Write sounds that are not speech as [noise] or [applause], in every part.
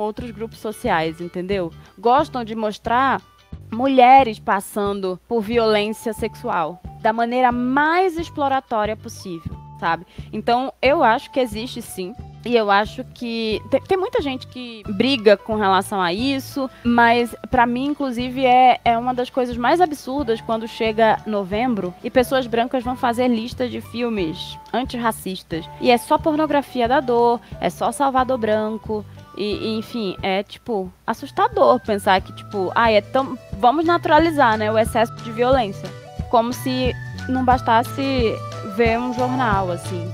outros grupos sociais, entendeu? Gostam de mostrar mulheres passando por violência sexual da maneira mais exploratória possível, sabe? Então, eu acho que existe sim e eu acho que tem, muita gente que briga com relação a isso, mas para mim, inclusive, é, é uma das coisas mais absurdas quando chega novembro e pessoas brancas vão fazer lista de filmes antirracistas. E é só pornografia da dor, é só Salvador Branco. E, e, enfim, é tipo assustador pensar que, tipo, ah, é tão. Vamos naturalizar, né, o excesso de violência. Como se não bastasse ver um jornal, assim.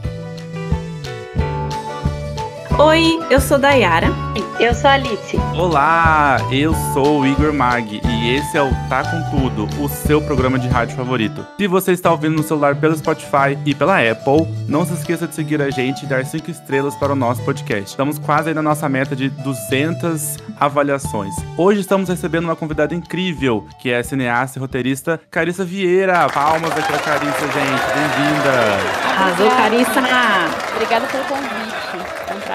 Oi, eu sou Dayara. Eu sou a Alice. Olá, eu sou o Igor Mag e esse é o Tá Com Tudo, o seu programa de rádio favorito. Se você está ouvindo no celular pelo Spotify e pela Apple, não se esqueça de seguir a gente e dar 5 estrelas para o nosso podcast. Estamos quase aí na nossa meta de 200 avaliações. Hoje estamos recebendo uma convidada incrível, que é a cineasta e roteirista Carissa Vieira. Palmas aqui pra Carissa, gente. Bem-vinda. Arrasou, Carissa. Obrigada pelo convite.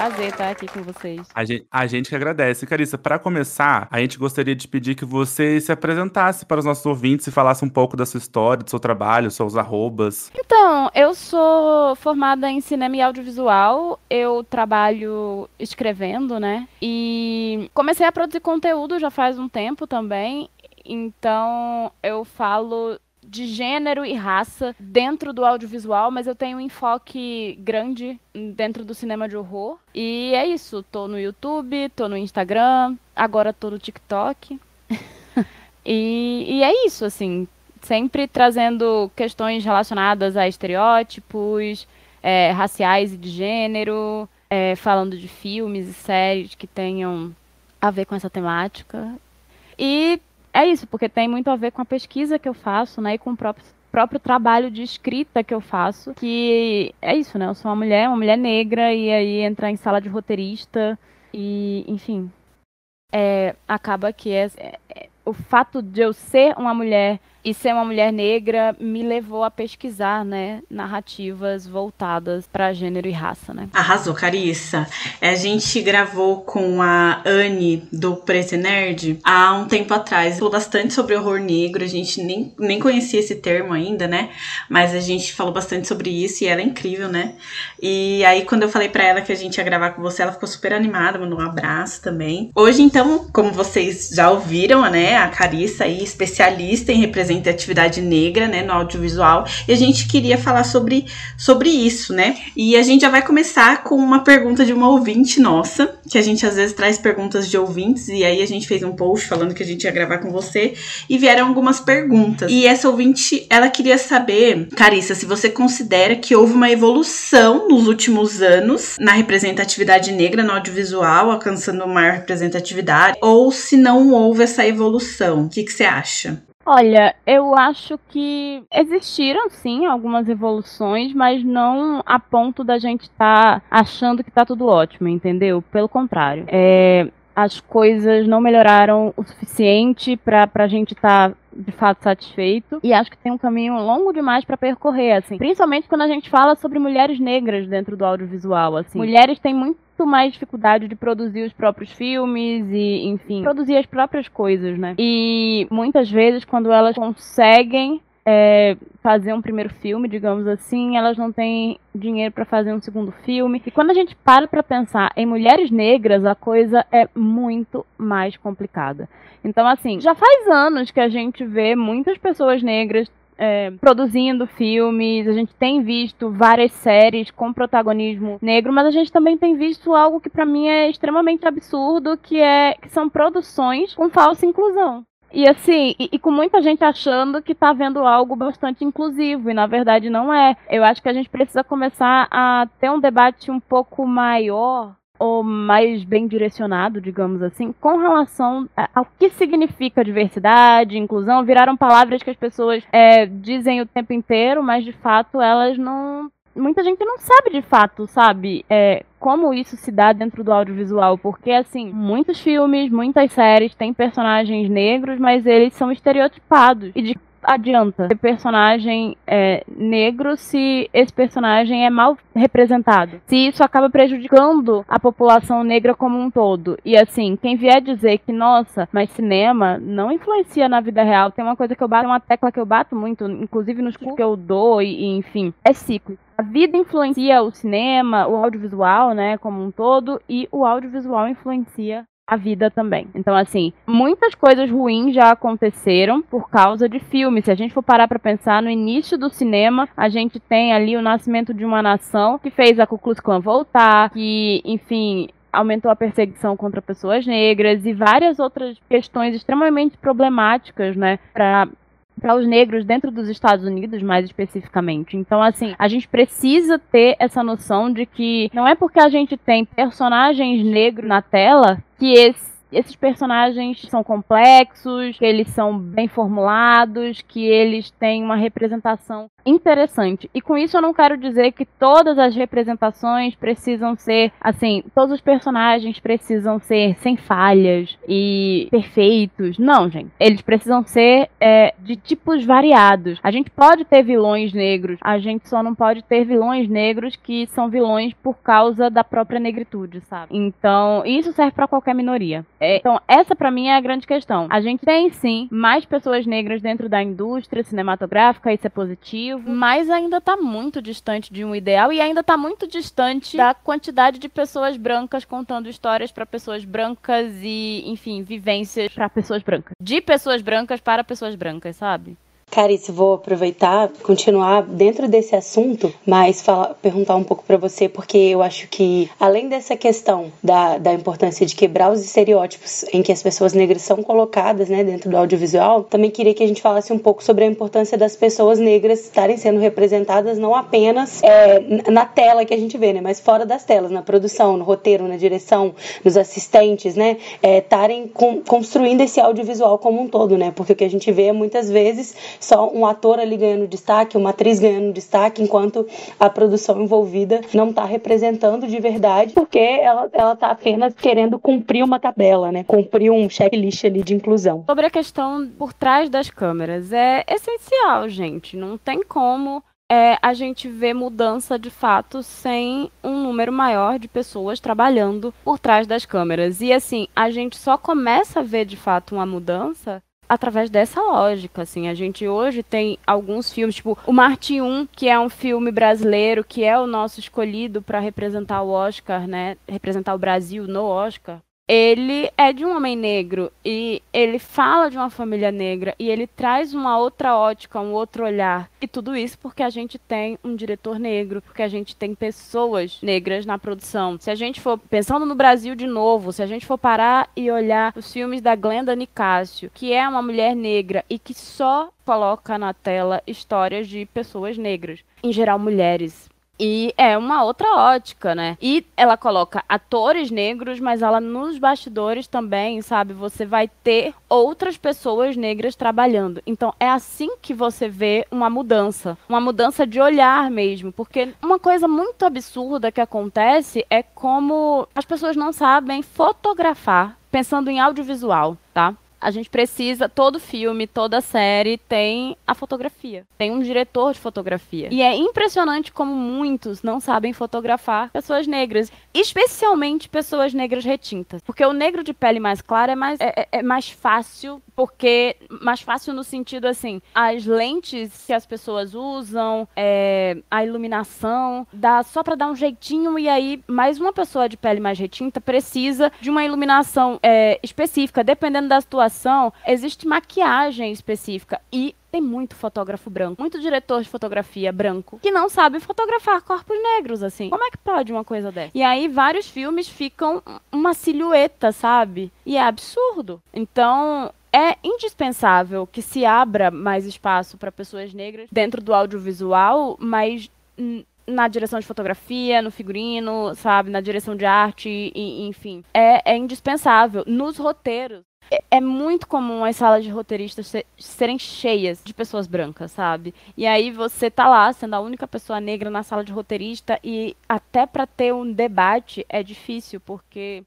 Prazer estar aqui com vocês. A gente, a gente que agradece. Carissa, para começar, a gente gostaria de pedir que você se apresentasse para os nossos ouvintes e falasse um pouco da sua história, do seu trabalho, seus arrobas. Então, eu sou formada em cinema e audiovisual. Eu trabalho escrevendo, né? E comecei a produzir conteúdo já faz um tempo também. Então, eu falo de gênero e raça dentro do audiovisual, mas eu tenho um enfoque grande dentro do cinema de horror. E é isso, tô no YouTube, tô no Instagram, agora tô no TikTok. [laughs] e, e é isso, assim, sempre trazendo questões relacionadas a estereótipos, é, raciais e de gênero, é, falando de filmes e séries que tenham a ver com essa temática. E é isso, porque tem muito a ver com a pesquisa que eu faço, né, e com o próprio próprio trabalho de escrita que eu faço, que é isso, né? Eu sou uma mulher, uma mulher negra, e aí entrar em sala de roteirista, e, enfim, é, acaba que é, é, o fato de eu ser uma mulher e ser uma mulher negra me levou a pesquisar, né, narrativas voltadas para gênero e raça, né? Arrasou, Carissa. A gente gravou com a Anne do Preto Nerd há um tempo atrás. Falou bastante sobre horror negro. A gente nem, nem conhecia esse termo ainda, né? Mas a gente falou bastante sobre isso e ela é incrível, né? E aí quando eu falei para ela que a gente ia gravar com você, ela ficou super animada, mandou um abraço também. Hoje então, como vocês já ouviram, né, a Carissa aí especialista em representação representatividade negra, né, no audiovisual, e a gente queria falar sobre, sobre isso, né? E a gente já vai começar com uma pergunta de uma ouvinte nossa, que a gente às vezes traz perguntas de ouvintes, e aí a gente fez um post falando que a gente ia gravar com você, e vieram algumas perguntas. E essa ouvinte, ela queria saber, Carissa, se você considera que houve uma evolução nos últimos anos na representatividade negra no audiovisual, alcançando maior representatividade, ou se não houve essa evolução. O que, que você acha? Olha, eu acho que existiram sim algumas evoluções, mas não a ponto da gente estar tá achando que está tudo ótimo, entendeu? Pelo contrário. É, as coisas não melhoraram o suficiente para a gente estar tá, de fato satisfeito. E acho que tem um caminho longo demais para percorrer assim. Principalmente quando a gente fala sobre mulheres negras dentro do audiovisual assim. Mulheres têm muito mais dificuldade de produzir os próprios filmes e, enfim, produzir as próprias coisas, né? E muitas vezes, quando elas conseguem é, fazer um primeiro filme, digamos assim, elas não têm dinheiro para fazer um segundo filme. E quando a gente para para pensar em mulheres negras, a coisa é muito mais complicada. Então, assim, já faz anos que a gente vê muitas pessoas negras é, produzindo filmes, a gente tem visto várias séries com protagonismo negro, mas a gente também tem visto algo que para mim é extremamente absurdo, que é que são produções com falsa inclusão. E assim, e, e, com muita gente achando que tá vendo algo bastante inclusivo, e na verdade não é. Eu acho que a gente precisa começar a ter um debate um pouco maior ou mais bem direcionado, digamos assim, com relação ao que significa diversidade, inclusão, viraram palavras que as pessoas é, dizem o tempo inteiro, mas de fato elas não. Muita gente não sabe de fato, sabe? É, como isso se dá dentro do audiovisual, porque assim, muitos filmes, muitas séries têm personagens negros, mas eles são estereotipados. E de adianta ter personagem é, negro se esse personagem é mal representado? Se isso acaba prejudicando a população negra como um todo. E assim, quem vier dizer que, nossa, mas cinema não influencia na vida real, tem uma coisa que eu bato, uma tecla que eu bato muito, inclusive nos cursos que eu dou, e, e enfim, é ciclo. A vida influencia o cinema, o audiovisual, né, como um todo, e o audiovisual influencia a vida também. Então, assim, muitas coisas ruins já aconteceram por causa de filmes. Se a gente for parar para pensar no início do cinema, a gente tem ali o nascimento de uma nação que fez a Ku Klux Klan voltar, que, enfim, aumentou a perseguição contra pessoas negras e várias outras questões extremamente problemáticas, né, para para os negros dentro dos Estados Unidos, mais especificamente. Então, assim, a gente precisa ter essa noção de que não é porque a gente tem personagens negros na tela que esse esses personagens são complexos, que eles são bem formulados, que eles têm uma representação interessante. E com isso eu não quero dizer que todas as representações precisam ser assim, todos os personagens precisam ser sem falhas e perfeitos. Não, gente. Eles precisam ser é, de tipos variados. A gente pode ter vilões negros, a gente só não pode ter vilões negros que são vilões por causa da própria negritude, sabe? Então, isso serve para qualquer minoria. É, então, essa para mim é a grande questão. A gente tem sim mais pessoas negras dentro da indústria cinematográfica, isso é positivo, mas ainda tá muito distante de um ideal e ainda tá muito distante da quantidade de pessoas brancas contando histórias para pessoas brancas e, enfim, vivências para pessoas brancas. De pessoas brancas para pessoas brancas, sabe? Carice, vou aproveitar, continuar dentro desse assunto, mas falar, perguntar um pouco para você, porque eu acho que, além dessa questão da, da importância de quebrar os estereótipos em que as pessoas negras são colocadas né, dentro do audiovisual, também queria que a gente falasse um pouco sobre a importância das pessoas negras estarem sendo representadas não apenas é, na tela que a gente vê, né, mas fora das telas, na produção, no roteiro, na direção, nos assistentes, né, estarem é, construindo esse audiovisual como um todo, né, porque o que a gente vê muitas vezes só um ator ali ganhando destaque, uma atriz ganhando destaque, enquanto a produção envolvida não está representando de verdade, porque ela, ela tá apenas querendo cumprir uma tabela, né? Cumprir um checklist ali de inclusão. Sobre a questão por trás das câmeras, é essencial, gente. Não tem como é, a gente ver mudança de fato sem um número maior de pessoas trabalhando por trás das câmeras. E assim, a gente só começa a ver de fato uma mudança através dessa lógica, assim. A gente hoje tem alguns filmes, tipo o Marte 1, que é um filme brasileiro, que é o nosso escolhido para representar o Oscar, né? Representar o Brasil no Oscar ele é de um homem negro e ele fala de uma família negra e ele traz uma outra ótica, um outro olhar. E tudo isso porque a gente tem um diretor negro, porque a gente tem pessoas negras na produção. Se a gente for pensando no Brasil de novo, se a gente for parar e olhar os filmes da Glenda Nicásio, que é uma mulher negra e que só coloca na tela histórias de pessoas negras, em geral mulheres e é uma outra ótica, né? E ela coloca atores negros, mas ela nos bastidores também, sabe? Você vai ter outras pessoas negras trabalhando. Então é assim que você vê uma mudança, uma mudança de olhar mesmo, porque uma coisa muito absurda que acontece é como as pessoas não sabem fotografar pensando em audiovisual, tá? A gente precisa, todo filme, toda série tem a fotografia. Tem um diretor de fotografia. E é impressionante como muitos não sabem fotografar pessoas negras. Especialmente pessoas negras retintas. Porque o negro de pele mais clara é mais, é, é, é mais fácil, porque. Mais fácil no sentido assim, as lentes que as pessoas usam, é, a iluminação, dá só para dar um jeitinho e aí mais uma pessoa de pele mais retinta precisa de uma iluminação é, específica, dependendo da situação existe maquiagem específica e tem muito fotógrafo branco, muito diretor de fotografia branco que não sabe fotografar corpos negros assim. Como é que pode uma coisa dessa? E aí vários filmes ficam uma silhueta, sabe? E é absurdo. Então, é indispensável que se abra mais espaço para pessoas negras dentro do audiovisual, mas na direção de fotografia, no figurino, sabe, na direção de arte, e, enfim. É, é indispensável. Nos roteiros, é, é muito comum as salas de roteiristas ser, serem cheias de pessoas brancas, sabe? E aí você tá lá sendo a única pessoa negra na sala de roteirista e até para ter um debate é difícil, porque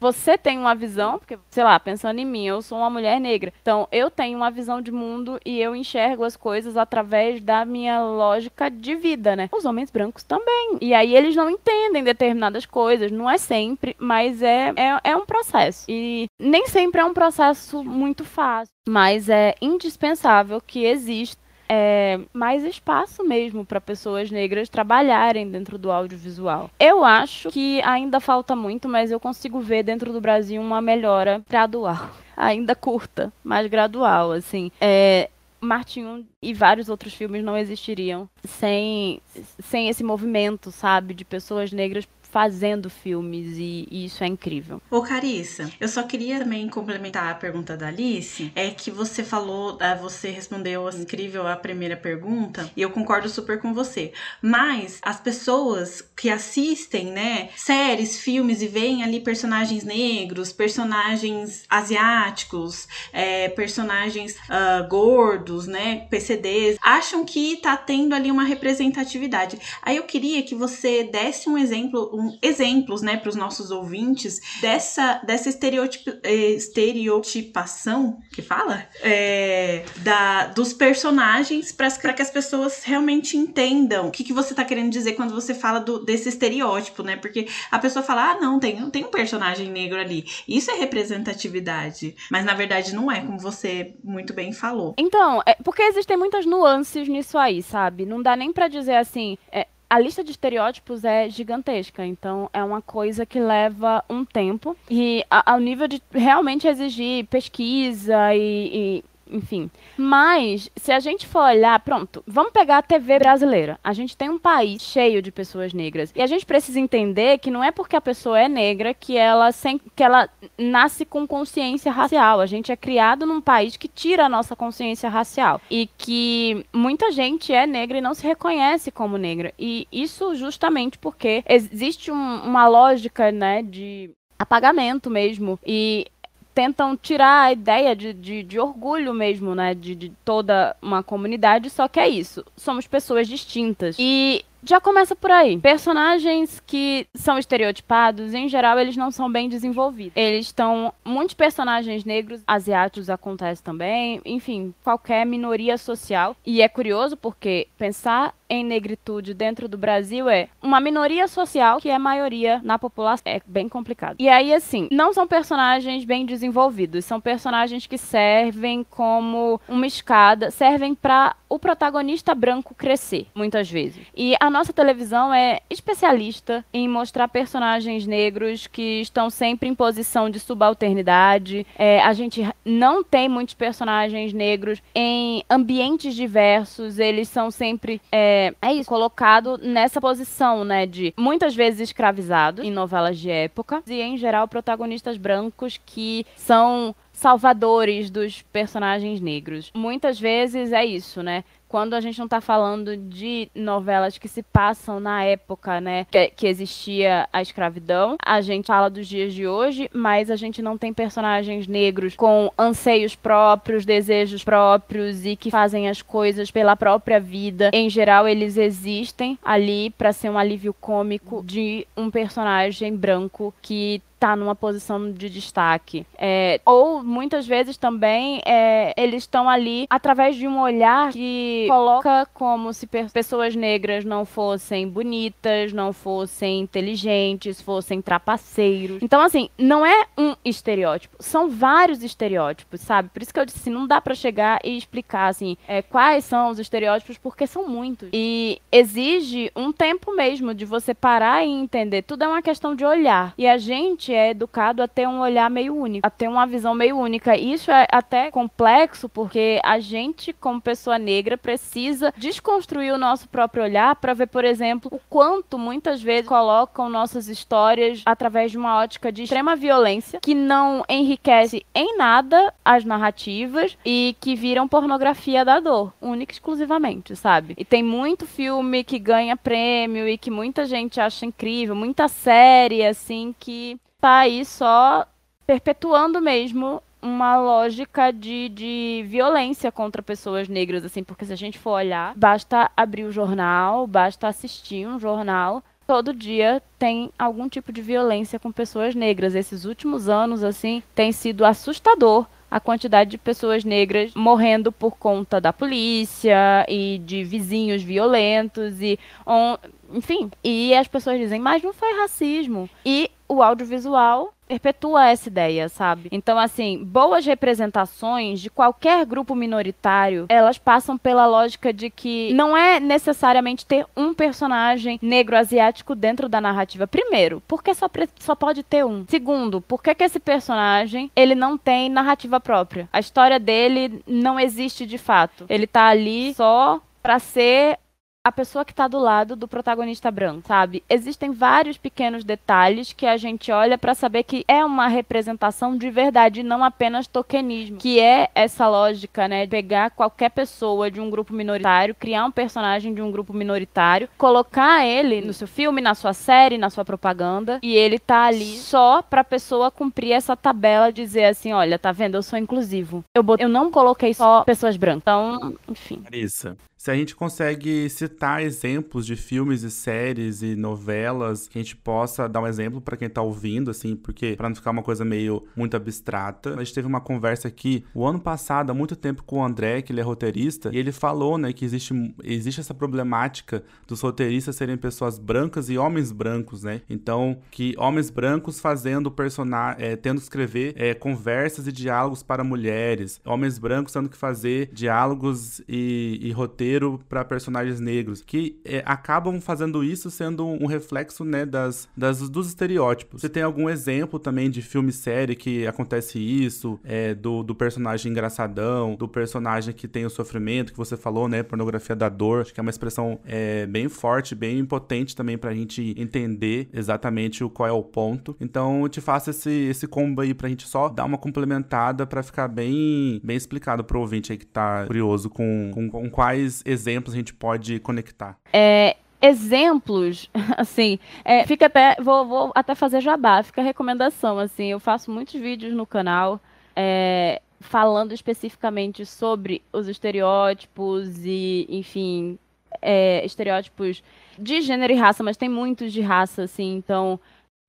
você tem uma visão, porque, sei lá, pensando em mim, eu sou uma mulher negra. Então, eu tenho uma visão de mundo e eu enxergo as coisas através da minha lógica de vida, né? Os homens brancos também. E aí eles não entendem determinadas coisas. Não é sempre, mas é, é, é um processo. E nem sempre é um processo muito fácil. Mas é indispensável que exista é, mais espaço mesmo para pessoas negras trabalharem dentro do audiovisual. Eu acho que ainda falta muito, mas eu consigo ver dentro do Brasil uma melhora gradual. [laughs] Ainda curta, mas gradual, assim. É, Martin e vários outros filmes não existiriam sem, sem esse movimento, sabe, de pessoas negras fazendo filmes e, e, isso é incrível. Ô Carissa, eu só queria também complementar a pergunta da Alice, é que você falou, é, você respondeu assim, incrível a primeira pergunta e eu concordo super com você. Mas as pessoas que assistem, né, séries, filmes e veem ali personagens negros, personagens asiáticos, é, personagens uh, gordos, né, PCDs, acham que tá tendo ali uma representatividade. Aí eu queria que você desse um exemplo, um exemplos, né, para os nossos ouvintes dessa, dessa estereotip, eh, estereotipação que fala é, da, dos personagens para que as pessoas realmente entendam o que, que você está querendo dizer quando você fala do, desse estereótipo, né? Porque a pessoa fala, ah, não, tem, tem um personagem negro ali. Isso é representatividade. Mas na verdade não é, como você muito bem falou. Então, é porque existem muitas nuances nisso aí, sabe? Não dá nem para dizer assim, é, a lista de estereótipos é gigantesca, então é uma coisa que leva um tempo. E ao nível de realmente exigir pesquisa e, e enfim. Mas, se a gente for olhar, pronto, vamos pegar a TV brasileira. A gente tem um país cheio de pessoas negras. E a gente precisa entender que não é porque a pessoa é negra que ela, sem, que ela nasce com consciência racial. A gente é criado num país que tira a nossa consciência racial. E que muita gente é negra e não se reconhece como negra. E isso justamente porque existe um, uma lógica, né, de apagamento mesmo. E tentam tirar a ideia de, de, de orgulho mesmo, né? De, de, toda uma comunidade, só que é isso. Somos pessoas distintas. E já começa por aí. Personagens que são estereotipados, em geral, eles não são bem desenvolvidos. Eles estão. Muitos personagens negros, asiáticos acontece também, enfim, qualquer minoria social. E é curioso porque pensar em negritude dentro do Brasil é uma minoria social que é maioria na população. É bem complicado. E aí, assim, não são personagens bem desenvolvidos, são personagens que servem como uma escada, servem para o protagonista branco crescer, muitas vezes. E a nossa televisão é especialista em mostrar personagens negros que estão sempre em posição de subalternidade. É, a gente não tem muitos personagens negros em ambientes diversos, eles são sempre. É, é isso, colocado nessa posição, né, de muitas vezes escravizados em novelas de época e, em geral, protagonistas brancos que são salvadores dos personagens negros. Muitas vezes é isso, né? Quando a gente não está falando de novelas que se passam na época, né, que, que, existia a escravidão, a gente fala dos dias de hoje, mas a gente não tem personagens negros com anseios próprios, desejos próprios e que fazem as coisas pela própria vida. Em geral, eles existem ali para ser um alívio cômico de um personagem branco que tá numa posição de destaque. É, ou muitas vezes também é, eles estão ali através de um olhar que coloca como se pessoas negras não fossem bonitas, não fossem inteligentes, fossem trapaceiros. Então, assim, não é um estereótipo, são vários estereótipos, sabe? Por isso que eu disse não dá para chegar e explicar assim é, quais são os estereótipos, porque são muitos. E exige um tempo mesmo de você parar e entender. Tudo é uma questão de olhar. E a gente é educado a ter um olhar meio único, a ter uma visão meio única. Isso é até complexo porque a gente, como pessoa negra, precisa desconstruir o nosso próprio olhar para ver, por exemplo, o quanto muitas vezes colocam nossas histórias através de uma ótica de extrema violência que não enriquece em nada as narrativas e que viram pornografia da dor, única e exclusivamente, sabe? E tem muito filme que ganha prêmio e que muita gente acha incrível, muita série assim que tá aí só perpetuando mesmo uma lógica de, de violência contra pessoas negras, assim, porque se a gente for olhar, basta abrir o jornal, basta assistir um jornal todo dia tem algum tipo de violência com pessoas negras. Esses últimos anos, assim, tem sido assustador a quantidade de pessoas negras morrendo por conta da polícia e de vizinhos violentos e on, enfim, e as pessoas dizem, mas não foi racismo. E o audiovisual perpetua essa ideia, sabe? Então, assim, boas representações de qualquer grupo minoritário, elas passam pela lógica de que não é necessariamente ter um personagem negro asiático dentro da narrativa. Primeiro, porque só, só pode ter um. Segundo, por que, esse personagem ele não tem narrativa própria? A história dele não existe de fato. Ele tá ali só para ser a pessoa que está do lado do protagonista branco, sabe? Existem vários pequenos detalhes que a gente olha para saber que é uma representação de verdade, não apenas tokenismo, que é essa lógica, né, de pegar qualquer pessoa de um grupo minoritário, criar um personagem de um grupo minoritário, colocar ele no seu filme, na sua série, na sua propaganda, e ele tá ali só pra pessoa cumprir essa tabela, dizer assim, olha, tá vendo, eu sou inclusivo. Eu, bot... eu não coloquei só pessoas brancas. Então, enfim. Isso se a gente consegue citar exemplos de filmes e séries e novelas que a gente possa dar um exemplo para quem tá ouvindo, assim, porque para não ficar uma coisa meio muito abstrata. A gente teve uma conversa aqui o ano passado, há muito tempo, com o André, que ele é roteirista, e ele falou, né, que existe, existe essa problemática dos roteiristas serem pessoas brancas e homens brancos, né? Então, que homens brancos fazendo personagem, é, tendo que escrever é, conversas e diálogos para mulheres, homens brancos tendo que fazer diálogos e, e roteiros para personagens negros, que é, acabam fazendo isso sendo um reflexo, né, das, das, dos estereótipos. Você tem algum exemplo também de filme série que acontece isso, é, do, do personagem engraçadão, do personagem que tem o sofrimento, que você falou, né, pornografia da dor, acho que é uma expressão é, bem forte, bem potente também pra gente entender exatamente o, qual é o ponto. Então, eu te faço esse, esse combo aí pra gente só dar uma complementada para ficar bem, bem explicado pro ouvinte aí que tá curioso com, com, com quais exemplos a gente pode conectar? É, exemplos, [laughs] assim, é, fica até, vou, vou, até fazer jabá, fica recomendação, assim, eu faço muitos vídeos no canal, é, falando especificamente sobre os estereótipos e, enfim, é, estereótipos de gênero e raça, mas tem muitos de raça, assim, então,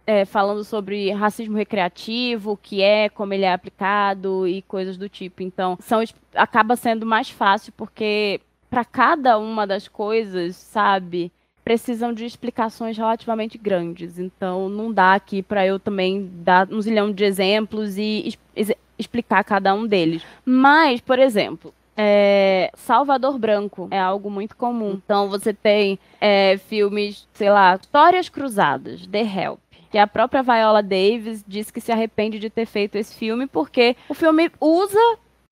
é, falando sobre racismo recreativo, que é, como ele é aplicado e coisas do tipo. Então, são, acaba sendo mais fácil porque para cada uma das coisas, sabe? Precisam de explicações relativamente grandes. Então, não dá aqui para eu também dar um zilhão de exemplos e es explicar cada um deles. Mas, por exemplo, é, Salvador Branco é algo muito comum. Então, você tem é, filmes, sei lá, Histórias Cruzadas, The Help que a própria Viola Davis diz que se arrepende de ter feito esse filme porque o filme usa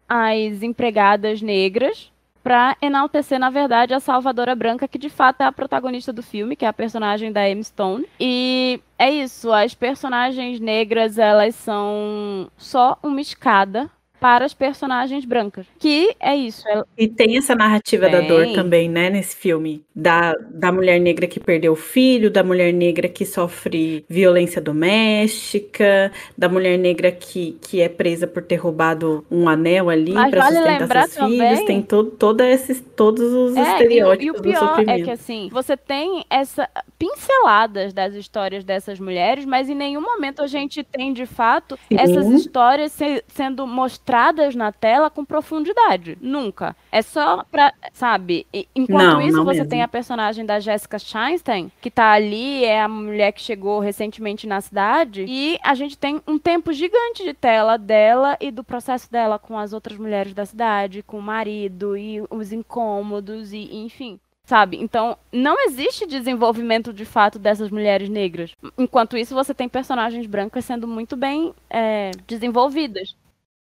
as empregadas negras para enaltecer, na verdade, a Salvadora Branca, que de fato é a protagonista do filme, que é a personagem da Emma Stone. E é isso, as personagens negras, elas são só uma escada para as personagens brancas. Que é isso. Ela... E tem essa narrativa tem. da dor também, né, nesse filme. Da, da mulher negra que perdeu o filho, da mulher negra que sofre violência doméstica, da mulher negra que, que é presa por ter roubado um anel ali para vale sustentar seus também... filhos. Tem todo esses, todos os é, estereótipos e, e o pior é que, assim, você tem essa pinceladas das histórias dessas mulheres, mas em nenhum momento a gente tem, de fato, Sim. essas histórias se, sendo mostradas mostradas na tela com profundidade. Nunca. É só pra, sabe? Enquanto não, isso, não você mesmo. tem a personagem da Jessica Chastain, que tá ali, é a mulher que chegou recentemente na cidade, e a gente tem um tempo gigante de tela dela e do processo dela com as outras mulheres da cidade, com o marido e os incômodos e enfim sabe? Então, não existe desenvolvimento de fato dessas mulheres negras. Enquanto isso, você tem personagens brancas sendo muito bem é, desenvolvidas.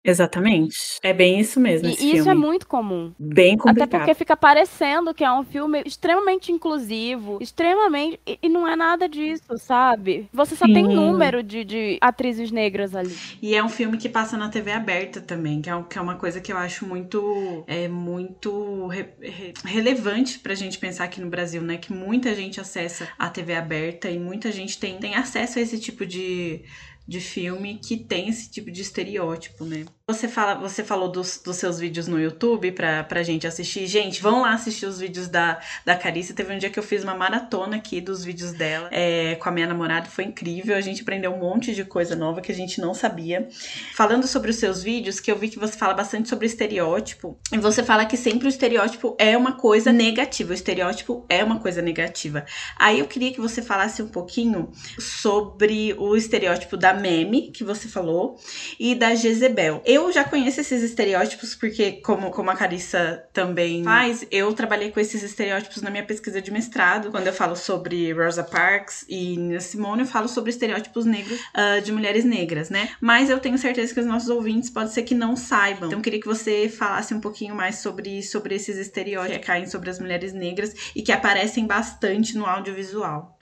Exatamente. É bem isso mesmo. E isso filme. é muito comum. Bem complicado. Até porque fica parecendo que é um filme extremamente inclusivo, extremamente. E, e não é nada disso, sabe? Você só Sim. tem número de, de atrizes negras ali. E é um filme que passa na TV aberta também, que é, que é uma coisa que eu acho muito. É muito re, re, relevante pra gente pensar aqui no Brasil, né? Que muita gente acessa a TV aberta e muita gente tem, tem acesso a esse tipo de de filme que tem esse tipo de estereótipo, né? Você, fala, você falou dos, dos seus vídeos no YouTube pra, pra gente assistir. Gente, vão lá assistir os vídeos da, da Carice. Teve um dia que eu fiz uma maratona aqui dos vídeos dela é, com a minha namorada. Foi incrível. A gente aprendeu um monte de coisa nova que a gente não sabia. Falando sobre os seus vídeos, que eu vi que você fala bastante sobre estereótipo. E você fala que sempre o estereótipo é uma coisa negativa. O estereótipo é uma coisa negativa. Aí eu queria que você falasse um pouquinho sobre o estereótipo da meme, que você falou, e da Jezebel. Eu já conheço esses estereótipos porque, como, como a Carissa também faz, eu trabalhei com esses estereótipos na minha pesquisa de mestrado. Quando eu falo sobre Rosa Parks e Nina Simone, eu falo sobre estereótipos negros uh, de mulheres negras, né? Mas eu tenho certeza que os nossos ouvintes pode ser que não saibam. Então, eu queria que você falasse um pouquinho mais sobre, sobre esses estereótipos que caem sobre as mulheres negras e que aparecem bastante no audiovisual.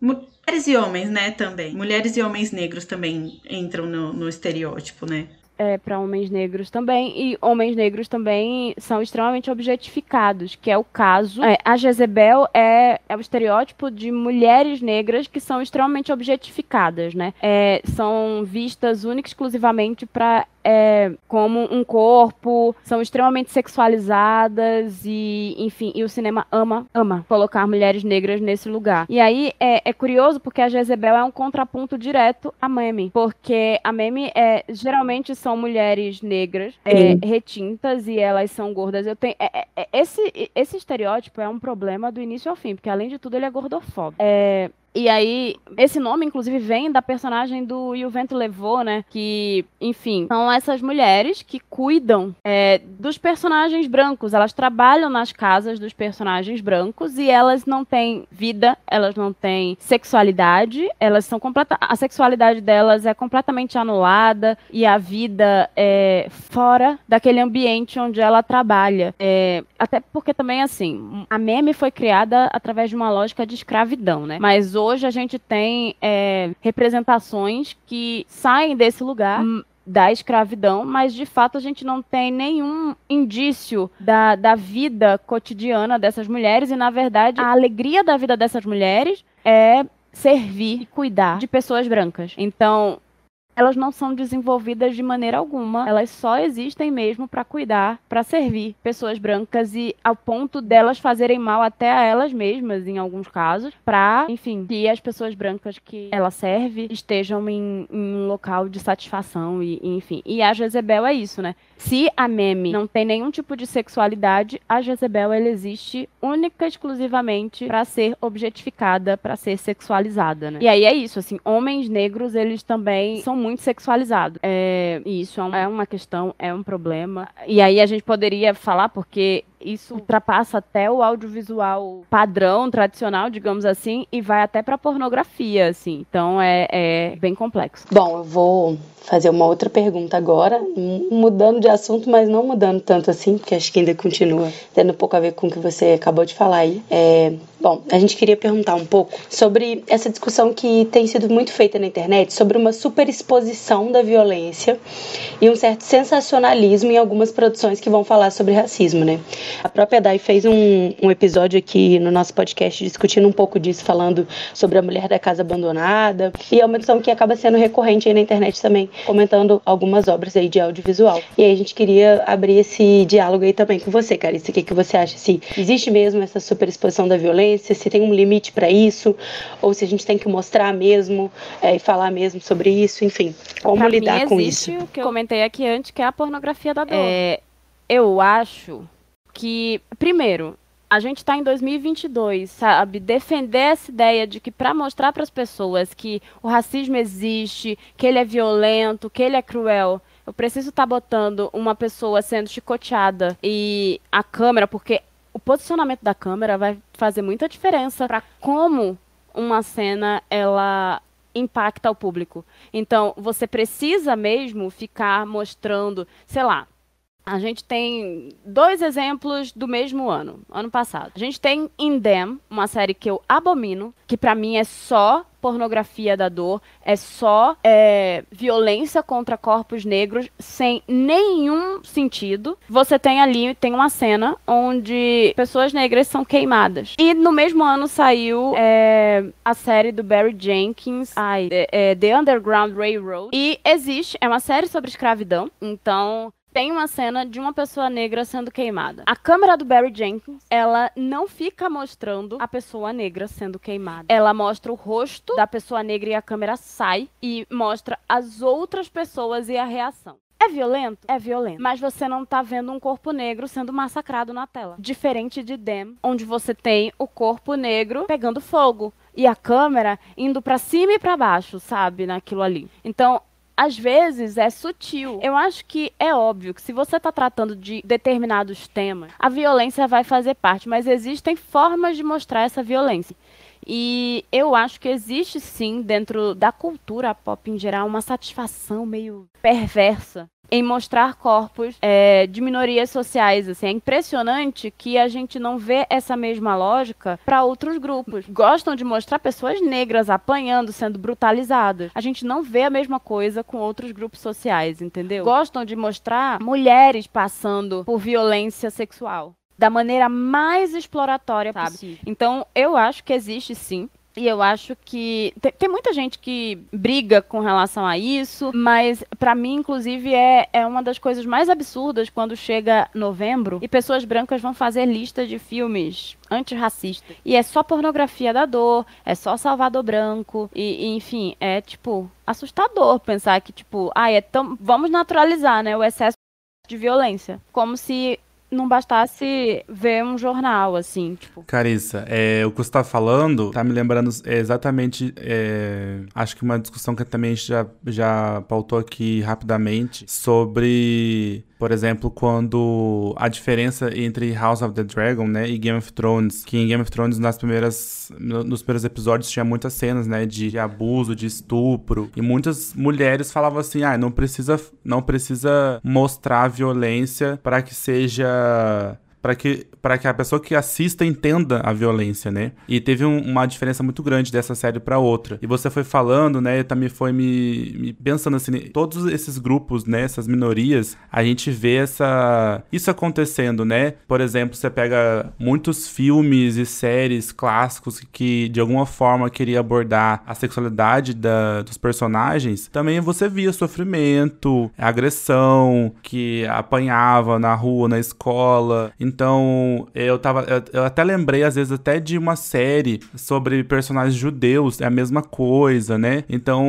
Mulheres e homens, né, também. Mulheres e homens negros também entram no, no estereótipo, né? é, para homens negros também, e homens negros também são extremamente objetificados, que é o caso. É, a Jezebel é, é o estereótipo de mulheres negras que são extremamente objetificadas, né? É, são vistas única e exclusivamente para é, como um corpo, são extremamente sexualizadas e, enfim, e o cinema ama, ama colocar mulheres negras nesse lugar. E aí é, é curioso porque a Jezebel é um contraponto direto a Meme, porque a Meme é, geralmente são mulheres negras, é, retintas e elas são gordas. Eu tenho, é, é, é, esse, esse estereótipo é um problema do início ao fim, porque além de tudo ele é gordofóbico. É, e aí, esse nome, inclusive, vem da personagem do E o Vento Levou, né? Que, enfim, são essas mulheres que cuidam é, dos personagens brancos. Elas trabalham nas casas dos personagens brancos e elas não têm vida, elas não têm sexualidade, elas são completa a sexualidade delas é completamente anulada e a vida é fora daquele ambiente onde ela trabalha. É, até porque também, assim, a meme foi criada através de uma lógica de escravidão, né? Mas hoje hoje a gente tem é, representações que saem desse lugar. Hum. Da escravidão, mas de fato a gente não tem nenhum indício da, da vida cotidiana dessas mulheres, e na verdade a alegria da vida dessas mulheres é servir e cuidar de pessoas brancas. Então, elas não são desenvolvidas de maneira alguma. Elas só existem mesmo para cuidar, para servir pessoas brancas e ao ponto delas fazerem mal até a elas mesmas, em alguns casos, para, enfim, que as pessoas brancas que ela serve estejam em, em um local de satisfação e, enfim. E a Jezebel é isso, né? Se a meme não tem nenhum tipo de sexualidade, a Jezebel ela existe única e exclusivamente para ser objetificada, para ser sexualizada, né? E aí é isso, assim, homens negros, eles também são muito sexualizados. É, isso é, é uma questão, é um problema. E aí a gente poderia falar porque isso ultrapassa até o audiovisual padrão, tradicional, digamos assim, e vai até para pornografia, assim. Então é, é bem complexo. Bom, eu vou fazer uma outra pergunta agora, mudando de assunto, mas não mudando tanto assim, porque acho que ainda continua tendo pouco a ver com o que você acabou de falar aí. É, bom, a gente queria perguntar um pouco sobre essa discussão que tem sido muito feita na internet sobre uma superexposição da violência e um certo sensacionalismo em algumas produções que vão falar sobre racismo, né? A própria Dai fez um, um episódio aqui no nosso podcast discutindo um pouco disso, falando sobre a mulher da casa abandonada. E é uma discussão que acaba sendo recorrente aí na internet também, comentando algumas obras aí de audiovisual. E aí a gente queria abrir esse diálogo aí também com você, Carissa. O que, que você acha? Se existe mesmo essa superexposição da violência, se tem um limite para isso, ou se a gente tem que mostrar mesmo é, e falar mesmo sobre isso, enfim, como pra lidar mim com isso. o que eu comentei aqui antes, que é a pornografia da dor. É, eu acho que, primeiro, a gente está em 2022, sabe? Defender essa ideia de que para mostrar para as pessoas que o racismo existe, que ele é violento, que ele é cruel, eu preciso estar tá botando uma pessoa sendo chicoteada e a câmera, porque o posicionamento da câmera vai fazer muita diferença para como uma cena ela impacta o público. Então, você precisa mesmo ficar mostrando, sei lá, a gente tem dois exemplos do mesmo ano, ano passado. A gente tem In Them, uma série que eu abomino, que para mim é só pornografia da dor, é só é, violência contra corpos negros sem nenhum sentido. Você tem ali, tem uma cena onde pessoas negras são queimadas. E no mesmo ano saiu é, a série do Barry Jenkins, ai, é, é The Underground Railroad. E existe, é uma série sobre escravidão, então tem uma cena de uma pessoa negra sendo queimada. A câmera do Barry Jenkins, ela não fica mostrando a pessoa negra sendo queimada. Ela mostra o rosto da pessoa negra e a câmera sai e mostra as outras pessoas e a reação. É violento? É violento. Mas você não tá vendo um corpo negro sendo massacrado na tela. Diferente de Dem, onde você tem o corpo negro pegando fogo e a câmera indo para cima e para baixo, sabe, naquilo ali. Então, às vezes é sutil. Eu acho que é óbvio que se você está tratando de determinados temas, a violência vai fazer parte, mas existem formas de mostrar essa violência. E eu acho que existe sim, dentro da cultura pop em geral, uma satisfação meio perversa em mostrar corpos é, de minorias sociais. Assim. É impressionante que a gente não vê essa mesma lógica para outros grupos. Gostam de mostrar pessoas negras apanhando, sendo brutalizadas. A gente não vê a mesma coisa com outros grupos sociais, entendeu? Gostam de mostrar mulheres passando por violência sexual da maneira mais exploratória sabe? possível. Então, eu acho que existe sim e eu acho que tem, tem, muita gente que briga com relação a isso, mas para mim, inclusive, é, é uma das coisas mais absurdas quando chega novembro e pessoas brancas vão fazer lista de filmes antirracistas. E é só pornografia da dor, é só Salvador Branco, e, e enfim, é tipo assustador pensar que, tipo, ah, é tão. Vamos naturalizar, né? O excesso de violência. Como se não bastasse ver um jornal, assim, tipo. Carissa, é, o que você tá falando tá me lembrando exatamente, é, acho que uma discussão que também já, já pautou aqui rapidamente sobre por exemplo, quando a diferença entre House of the Dragon, né, e Game of Thrones, que em Game of Thrones nas primeiras nos primeiros episódios tinha muitas cenas, né, de, abuso, de estupro, e muitas mulheres falavam assim: "Ah, não precisa não precisa mostrar violência para que seja para que, para que a pessoa que assista entenda a violência, né? E teve um, uma diferença muito grande dessa série para outra. E você foi falando, né? Também foi me, me, pensando assim, todos esses grupos, né? Essas minorias, a gente vê essa isso acontecendo, né? Por exemplo, você pega muitos filmes e séries clássicos que de alguma forma queria abordar a sexualidade da, dos personagens. Também você via sofrimento, agressão, que apanhava na rua, na escola. Então, eu tava. Eu até lembrei, às vezes, até de uma série sobre personagens judeus, é a mesma coisa, né? Então,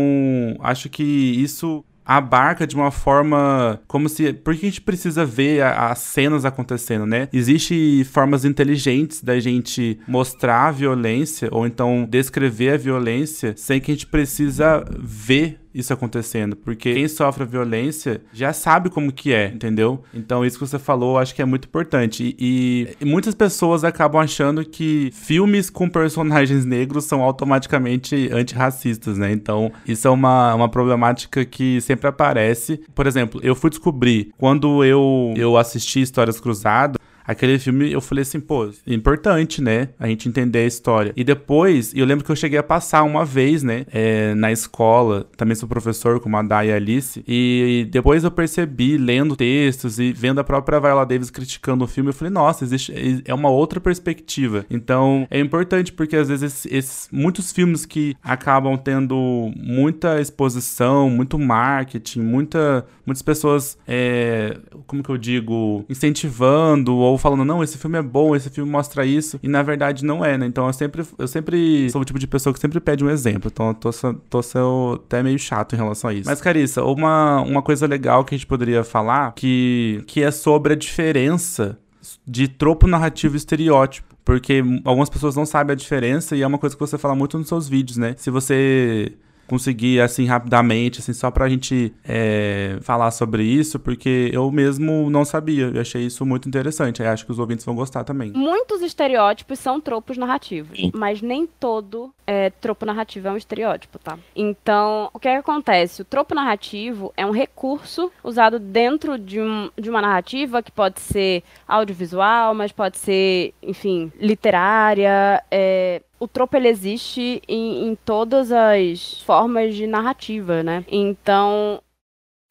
acho que isso abarca de uma forma como se. Por que a gente precisa ver as cenas acontecendo, né? Existem formas inteligentes da gente mostrar a violência ou então descrever a violência sem que a gente precisa ver isso acontecendo, porque quem sofre violência já sabe como que é, entendeu? Então isso que você falou, acho que é muito importante. E, e, muitas pessoas acabam achando que filmes com personagens negros são automaticamente antirracistas, né? Então isso é uma, uma problemática que sempre aparece. Por exemplo, eu fui descobrir quando eu, eu assisti Histórias Cruzadas, aquele filme eu falei assim, pô, importante, né? A gente entender a história. E depois, eu lembro que eu cheguei a passar uma vez, né? É, na escola, também sou professor como a Day e a Alice. E depois eu percebi, lendo textos e vendo a própria Viola Davis criticando o filme, eu falei, nossa, existe, é uma outra perspectiva. Então, é importante porque às vezes esses, muitos filmes que acabam tendo muita exposição, muito marketing, muita, muitas pessoas, é, como que eu digo, incentivando ou falando, não, esse filme é bom, esse filme mostra isso, e na verdade não é, né? Então eu sempre, eu sempre sou o tipo de pessoa que sempre pede um exemplo, então eu tô, tô até meio chato em relação a isso. Mas, Carissa, uma, uma coisa legal que a gente poderia falar, que, que é sobre a diferença de tropo narrativo e estereótipo. Porque algumas pessoas não sabem a diferença e é uma coisa que você fala muito nos seus vídeos, né? Se você conseguir, assim, rapidamente, assim, só pra gente é, falar sobre isso, porque eu mesmo não sabia. Eu achei isso muito interessante. Aí acho que os ouvintes vão gostar também. Muitos estereótipos são tropos narrativos, Sim. mas nem todo é, tropo narrativo é um estereótipo, tá? Então, o que, é que acontece? O tropo narrativo é um recurso usado dentro de, um, de uma narrativa que pode ser audiovisual, mas pode ser, enfim, literária, é, o tropo ele existe em, em todas as formas de narrativa, né? Então,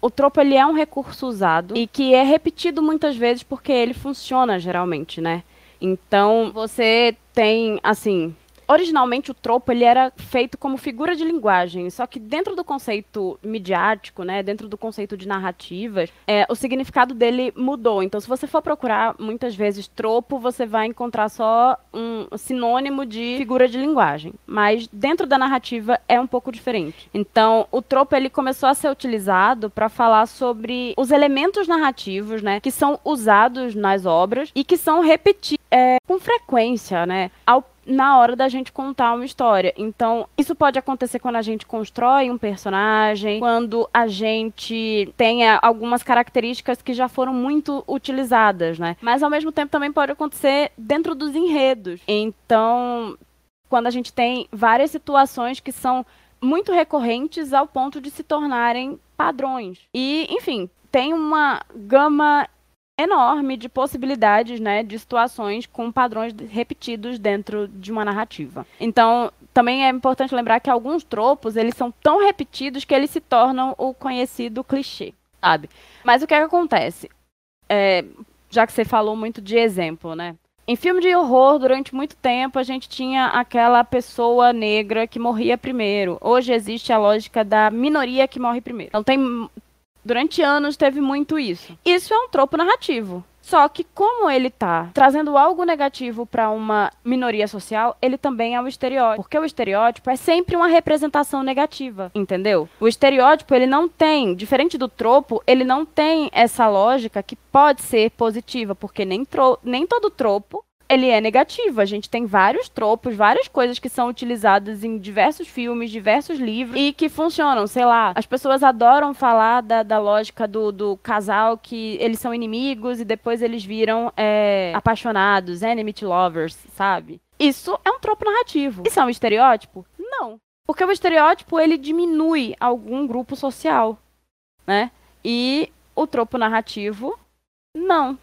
o tropo ele é um recurso usado e que é repetido muitas vezes porque ele funciona geralmente, né? Então, você tem, assim, originalmente o tropo ele era feito como figura de linguagem, só que dentro do conceito midiático, né, dentro do conceito de narrativas, é, o significado dele mudou. Então, se você for procurar muitas vezes tropo, você vai encontrar só um sinônimo de figura de linguagem, mas dentro da narrativa é um pouco diferente. Então, o tropo ele começou a ser utilizado para falar sobre os elementos narrativos, né, que são usados nas obras e que são repetidos é, com frequência, né, ao na hora da gente contar uma história. Então, isso pode acontecer quando a gente constrói um personagem, quando a gente tem algumas características que já foram muito utilizadas, né? Mas ao mesmo tempo também pode acontecer dentro dos enredos. Então, quando a gente tem várias situações que são muito recorrentes ao ponto de se tornarem padrões. E, enfim, tem uma gama enorme de possibilidades, né, de situações com padrões repetidos dentro de uma narrativa. Então, também é importante lembrar que alguns tropos, eles são tão repetidos que eles se tornam o conhecido clichê, sabe? Mas o que, é que acontece? É, já que você falou muito de exemplo, né? Em filme de horror, durante muito tempo, a gente tinha aquela pessoa negra que morria primeiro. Hoje existe a lógica da minoria que morre primeiro. Então tem Durante anos teve muito isso. Isso é um tropo narrativo. Só que como ele tá trazendo algo negativo para uma minoria social, ele também é um estereótipo, porque o estereótipo é sempre uma representação negativa, entendeu? O estereótipo, ele não tem, diferente do tropo, ele não tem essa lógica que pode ser positiva, porque nem, nem todo tropo ele é negativo. A gente tem vários tropos, várias coisas que são utilizadas em diversos filmes, diversos livros e que funcionam. Sei lá, as pessoas adoram falar da, da lógica do, do casal que eles são inimigos e depois eles viram é, apaixonados, enemy lovers, sabe? Isso é um tropo narrativo. Isso é um estereótipo? Não. Porque o estereótipo ele diminui algum grupo social, né? E o tropo narrativo, não.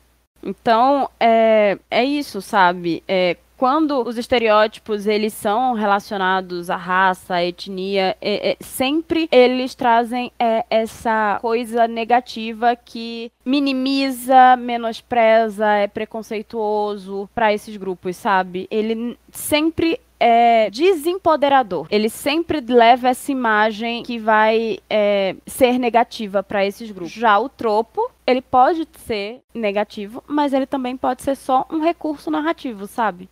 Então, é, é isso, sabe? É, quando os estereótipos eles são relacionados à raça, à etnia, é, é, sempre eles trazem é, essa coisa negativa que minimiza, menospreza, é preconceituoso para esses grupos, sabe? Ele sempre é desempoderador. Ele sempre leva essa imagem que vai é, ser negativa para esses grupos. Já o tropo, ele pode ser negativo, mas ele também pode ser só um recurso narrativo, sabe?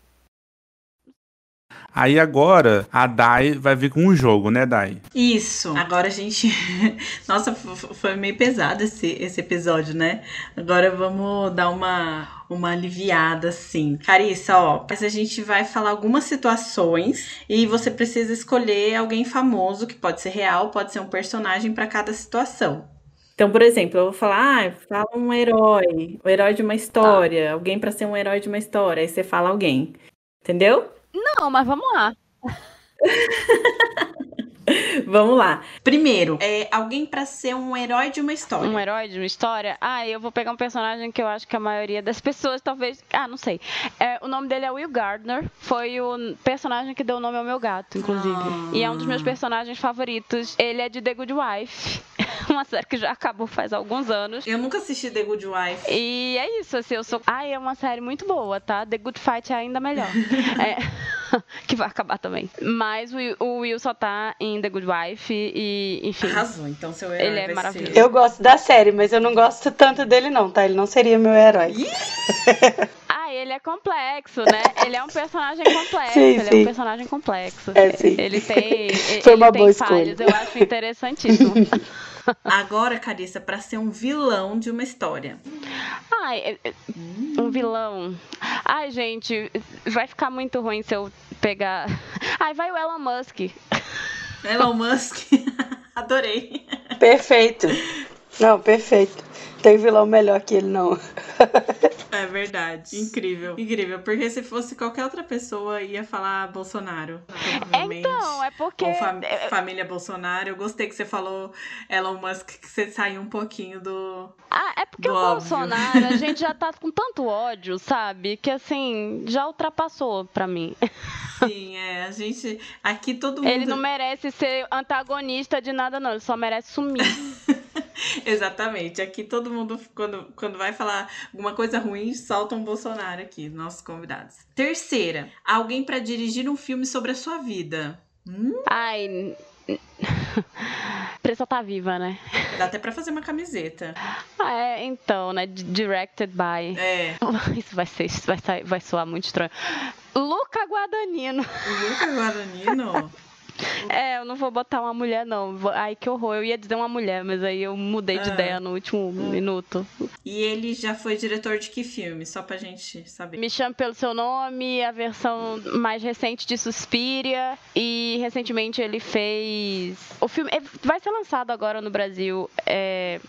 Aí agora a Dai vai vir com um jogo, né, Dai? Isso. Agora a gente. [laughs] Nossa, foi meio pesado esse, esse episódio, né? Agora vamos dar uma, uma aliviada, assim. Carissa, ó, mas a gente vai falar algumas situações e você precisa escolher alguém famoso, que pode ser real, pode ser um personagem para cada situação. Então, por exemplo, eu vou falar, ah, fala um herói, o herói de uma história, tá. alguém para ser um herói de uma história, aí você fala alguém. Entendeu? Não, mas vamos lá. [laughs] Vamos lá. Primeiro, é alguém para ser um herói de uma história. Um herói de uma história? Ah, eu vou pegar um personagem que eu acho que a maioria das pessoas talvez. Ah, não sei. É, o nome dele é Will Gardner. Foi o personagem que deu o nome ao meu gato, inclusive. Ah. E é um dos meus personagens favoritos. Ele é de The Good Wife. [laughs] uma série que já acabou faz alguns anos. Eu nunca assisti The Good Wife. E é isso, assim, eu sou. Ai, é uma série muito boa, tá? The Good Fight é ainda melhor. [laughs] é. [laughs] que vai acabar também. Mas o, o, Will só tá em The Good Wife e, enfim. Arrasou, então seu herói. Ele é maravilhoso. Ser... Eu gosto da série, mas eu não gosto tanto dele, não, tá? Ele não seria meu herói. ah, ele é complexo, né? Ele é um personagem complexo. Sim, ele sim. é um personagem complexo. É, sim. Ele tem. Foi uma ele boa falhas. Eu acho interessantíssimo. Agora, Carissa, para ser um vilão de uma história. Ai, é, é, um vilão. Ai, gente, vai ficar muito ruim se eu pegar. Ai, vai o Elon Musk. Elon Musk. [laughs] Adorei. Perfeito. Não, perfeito. Tem vilão melhor que ele, não. É verdade. Incrível. Incrível. Porque se fosse qualquer outra pessoa, ia falar Bolsonaro. Então, é porque. Ou fam família Bolsonaro. Eu gostei que você falou Elon Musk, que você saiu um pouquinho do. Ah, é porque o óbvio. Bolsonaro, a [laughs] gente já tá com tanto ódio, sabe? Que assim, já ultrapassou pra mim. Sim, é. A gente. Aqui todo mundo. Ele não merece ser antagonista de nada, não. Ele só merece sumir. [laughs] [laughs] Exatamente. Aqui todo mundo, quando, quando vai falar alguma coisa ruim, solta um Bolsonaro aqui, nossos convidados. Terceira, alguém para dirigir um filme sobre a sua vida. Hum? Ai. [laughs] Pressa tá viva, né? Dá até pra fazer uma camiseta. Ah, é, então, né? Directed by. É. [laughs] Isso vai ser, isso vai, vai soar muito estranho. Luca Guadagnino. Luca Guadagnino? É, eu não vou botar uma mulher, não. Ai, que horror. Eu ia dizer uma mulher, mas aí eu mudei de ah. ideia no último minuto. E ele já foi diretor de que filme? Só pra gente saber. Me chame pelo seu nome, a versão mais recente de Suspiria. E recentemente ele fez. O filme vai ser lançado agora no Brasil. É.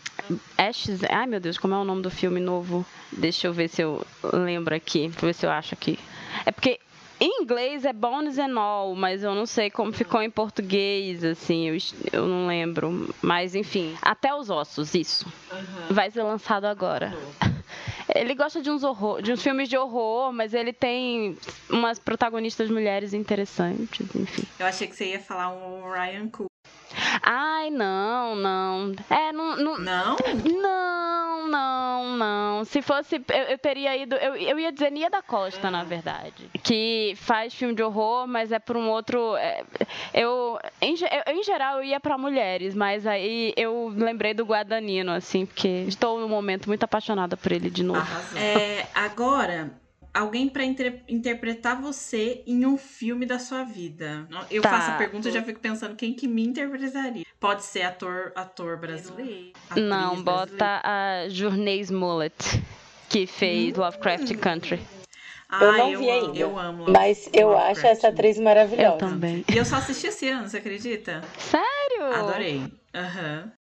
Ashes. Ai, meu Deus, como é o nome do filme novo? Deixa eu ver se eu lembro aqui. Deixa eu ver se eu acho aqui. É porque em inglês é Bones and All, mas eu não sei como ficou em português, assim, eu, eu não lembro. Mas enfim, Até os Ossos, isso. Uhum. Vai ser lançado agora. [laughs] Ele gosta de uns, horror, de uns filmes de horror, mas ele tem umas protagonistas mulheres interessantes, enfim. Eu achei que você ia falar um Ryan Coogler. Ai, não, não. É, não. Não? Não, não, não. não. Se fosse. Eu, eu teria ido. Eu, eu ia dizer Nia da Costa, na verdade. Que faz filme de horror, mas é por um outro. É, eu, em, eu, em geral, eu ia para mulheres, mas aí eu lembrei do Guadagnino, assim, porque estou num momento muito apaixonada por ele de novo. É, agora, alguém para inter interpretar você em um filme da sua vida. Eu tá. faço a pergunta e já fico pensando quem que me interpretaria. Pode ser ator, ator brasileiro. Não, bota a Journey Smollett, que fez hum. Lovecraft Country. Ah, eu não eu vi amo, ainda. Eu amo. Mas eu Lovecraft. acho essa atriz maravilhosa. Eu também. E eu só assisti esse ano, você acredita? Sério? Adorei. Aham. Uhum.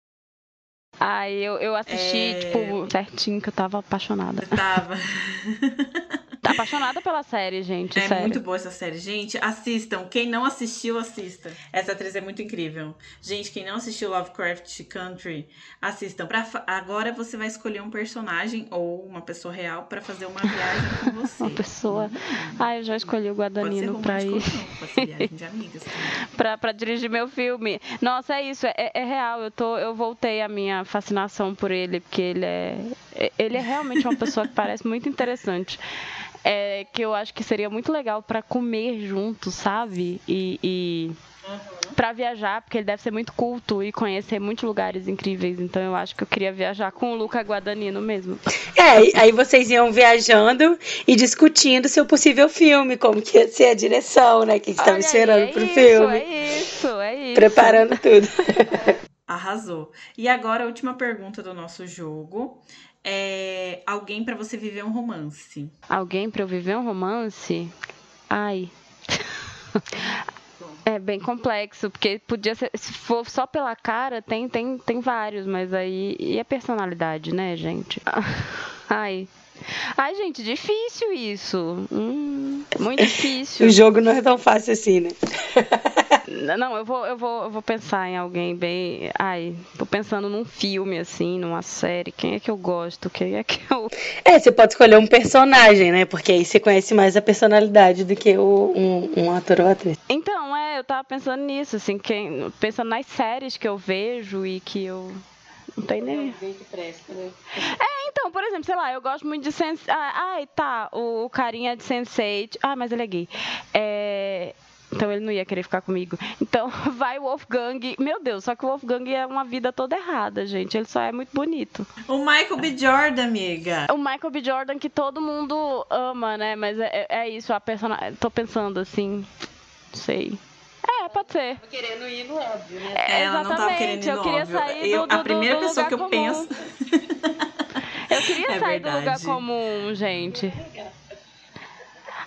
Ai, eu, eu assisti, é... tipo, certinho, que eu tava apaixonada. tava. [laughs] apaixonada pela série, gente. É sério. muito boa essa série. Gente, assistam. Quem não assistiu, assista. Essa atriz é muito incrível. Gente, quem não assistiu Lovecraft Country, assistam. Pra, agora você vai escolher um personagem ou uma pessoa real para fazer uma viagem com [laughs] você. uma pessoa. Ah, eu já escolhi o Guadagnino pra ir. pode ser viagem de amigas. [laughs] pra, pra dirigir meu filme. Nossa, é isso. É, é real. Eu, tô, eu voltei a minha fascinação por ele, porque ele é. Ele é realmente uma pessoa que parece muito interessante é, que eu acho que seria muito legal para comer junto, sabe? E, e uhum. para viajar, porque ele deve ser muito culto e conhecer muitos lugares incríveis. Então eu acho que eu queria viajar com o Luca Guadagnino mesmo. É, aí vocês iam viajando e discutindo seu possível filme, como que ia ser a direção, né? Que estava esperando é pro isso, filme. É isso, é isso. Preparando tudo. [laughs] Arrasou. E agora a última pergunta do nosso jogo é, alguém para você viver um romance? Alguém para eu viver um romance? Ai. [laughs] É bem complexo, porque podia ser. Se for só pela cara, tem, tem, tem vários, mas aí. E a personalidade, né, gente? [laughs] Ai. Ai, gente, difícil isso. Hum, muito [laughs] difícil. o jogo não é tão fácil assim, né? Não, eu vou, eu vou, eu vou pensar em alguém bem. Ai, tô pensando num filme, assim, numa série. Quem é que eu gosto? Quem é que eu. É, você pode escolher um personagem, né? Porque aí você conhece mais a personalidade do que o, um, um ator ou atriz. Então, é, eu tava pensando nisso, assim, quem, pensando nas séries que eu vejo e que eu não tem nem. Né? É, então, por exemplo, sei lá, eu gosto muito de Sense. Ah, ai, tá, o, o carinha de Sense8. Ah, mas ele é gay. É. Então ele não ia querer ficar comigo. Então [laughs] vai o Wolfgang. Meu Deus, só que o Wolfgang é uma vida toda errada, gente. Ele só é muito bonito. O Michael B. Jordan, amiga. O Michael B. Jordan que todo mundo ama, né? Mas é, é isso, a personagem. Tô pensando assim. Sei. É, pode ser. Tô querendo ir no óbvio, né? É, ela não tava querendo ir no eu queria óbvio. Sair eu, do, a primeira do, do pessoa que eu comum. penso. [laughs] eu queria é sair verdade. do lugar comum, gente.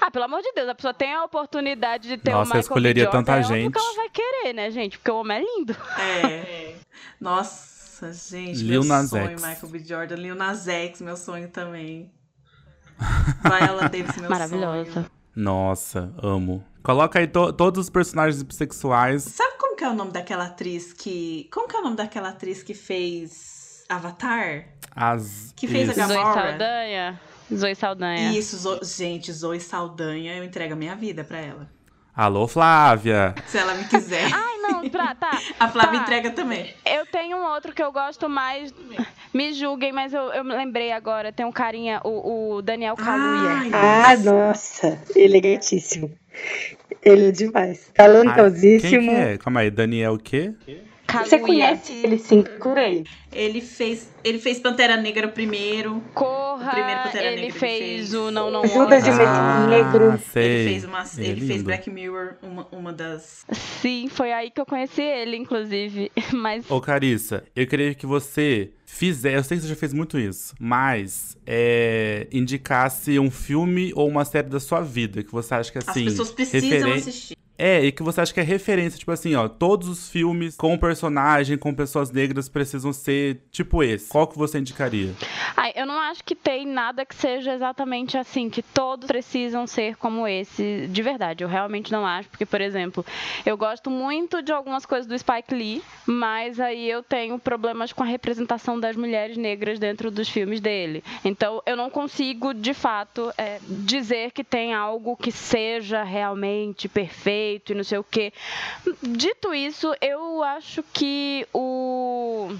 Ah, pelo amor de Deus, a pessoa tem a oportunidade de ter Nossa, um Michael escolheria Jordan, tanta é gente. que ela vai querer, né, gente? Porque o homem é lindo. É. Nossa, gente, Lil meu Nas sonho, X. Michael B. Jordan. Lil Nas X, meu sonho também. Viola [laughs] Davis, meu Maravilhosa. sonho. Nossa, amo. Coloca aí to todos os personagens bissexuais. Sabe como que é o nome daquela atriz que... Como que é o nome daquela atriz que fez Avatar? As... Que fez Isso. a Zoe Gamora? Saldanha. Zoe Saldanha. Isso, Zo... gente, Zoe Saldanha, eu entrego a minha vida pra ela. Alô, Flávia! Se ela me quiser. Ai, não, pra, tá. [laughs] A Flávia tá. entrega também. Eu tenho um outro que eu gosto mais. Me julguem, mas eu, eu me lembrei agora. Tem um carinha, o, o Daniel Kaluuya. Ah, nossa, elegantíssimo. Ele é demais. Ai, quem Talentosíssimo. que é? Calma aí, Daniel o quê? Você conhece ele sim, aí. Ele fez, ele fez Pantera Negra primeiro. O Corra, primeiro Pantera ele Negra fez, ele fez. o Não Não Judas de Messias Negro. sei. Ele fez uma, Ele é ele fez. Black Mirror, uma, uma das. Sim, foi aí que eu conheci ele, inclusive. [laughs] Mas Ô, Carissa, eu queria que você fizesse. Eu sei que você já fez muito isso, mas é, indicasse um filme ou uma série da sua vida que você acha que As assim. pessoas precisam referen- assistir. É, e que você acha que é referência, tipo assim, ó, todos os filmes com personagem, com pessoas negras precisam ser tipo esse. Qual que você indicaria? Ai, eu não acho que tem nada que seja exatamente assim, que todos precisam ser como esse, de verdade. Eu realmente não acho, porque, por exemplo, eu gosto muito de algumas coisas do Spike Lee, mas aí eu tenho problemas com a representação das mulheres negras dentro dos filmes dele. Então, eu não consigo, de fato, é, dizer que tem algo que seja realmente perfeito e não sei o quê. Dito isso, eu acho que o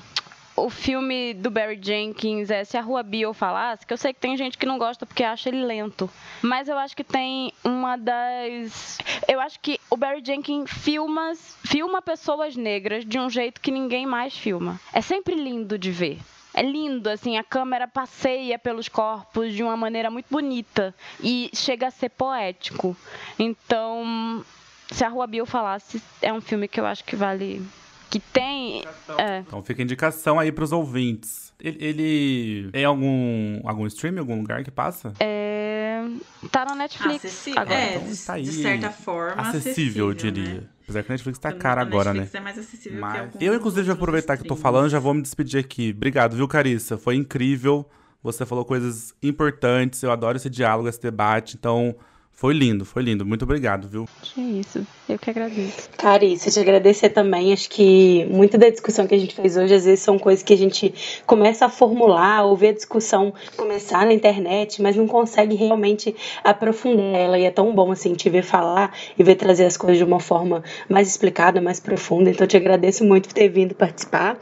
o filme do Barry Jenkins é Se a Rua Bill Falasse, que eu sei que tem gente que não gosta porque acha ele lento. Mas eu acho que tem uma das. Eu acho que o Barry Jenkins filma, filma pessoas negras de um jeito que ninguém mais filma. É sempre lindo de ver. É lindo, assim, a câmera passeia pelos corpos de uma maneira muito bonita e chega a ser poético. Então, se a Rua Bill falasse, é um filme que eu acho que vale. Que tem. É, Então fica a indicação aí pros ouvintes. Ele, ele é algum algum stream, algum lugar que passa? É, tá na Netflix Acessível. agora. É, Então de, tá aí. de certa forma. acessível, eu diria. Né? Apesar que a Netflix tá cara agora, né? Netflix é mais acessível que Mas alguns eu, inclusive, vou aproveitar que tô streams. falando, já vou me despedir aqui. Obrigado, viu, Carissa? Foi incrível. Você falou coisas importantes. Eu adoro esse diálogo, esse debate. Então, foi lindo, foi lindo. Muito obrigado, viu? Que isso, eu que agradeço. Carissa, te agradecer também. Acho que muito da discussão que a gente fez hoje, às vezes, são coisas que a gente começa a formular, ou ver a discussão começar na internet, mas não consegue realmente aprofundar ela. E é tão bom, assim, te ver falar e ver trazer as coisas de uma forma mais explicada, mais profunda. Então, te agradeço muito por ter vindo participar.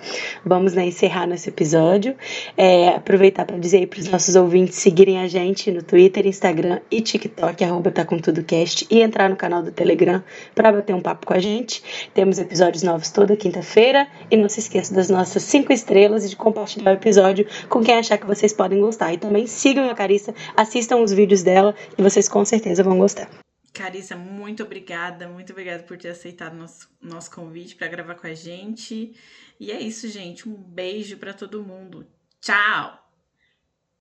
Vamos né, encerrar nesse episódio. É, aproveitar para dizer aí para os nossos ouvintes seguirem a gente no Twitter, Instagram e TikTok, arroba tá com tudo cast, e entrar no canal do Telegram para bater um papo com a gente. Temos episódios novos toda quinta-feira. E não se esqueça das nossas cinco estrelas e de compartilhar o episódio com quem achar que vocês podem gostar. E também sigam a Carissa, assistam os vídeos dela e vocês com certeza vão gostar. Carissa, muito obrigada, muito obrigada por ter aceitado nosso, nosso convite para gravar com a gente. E é isso, gente. Um beijo para todo mundo. Tchau!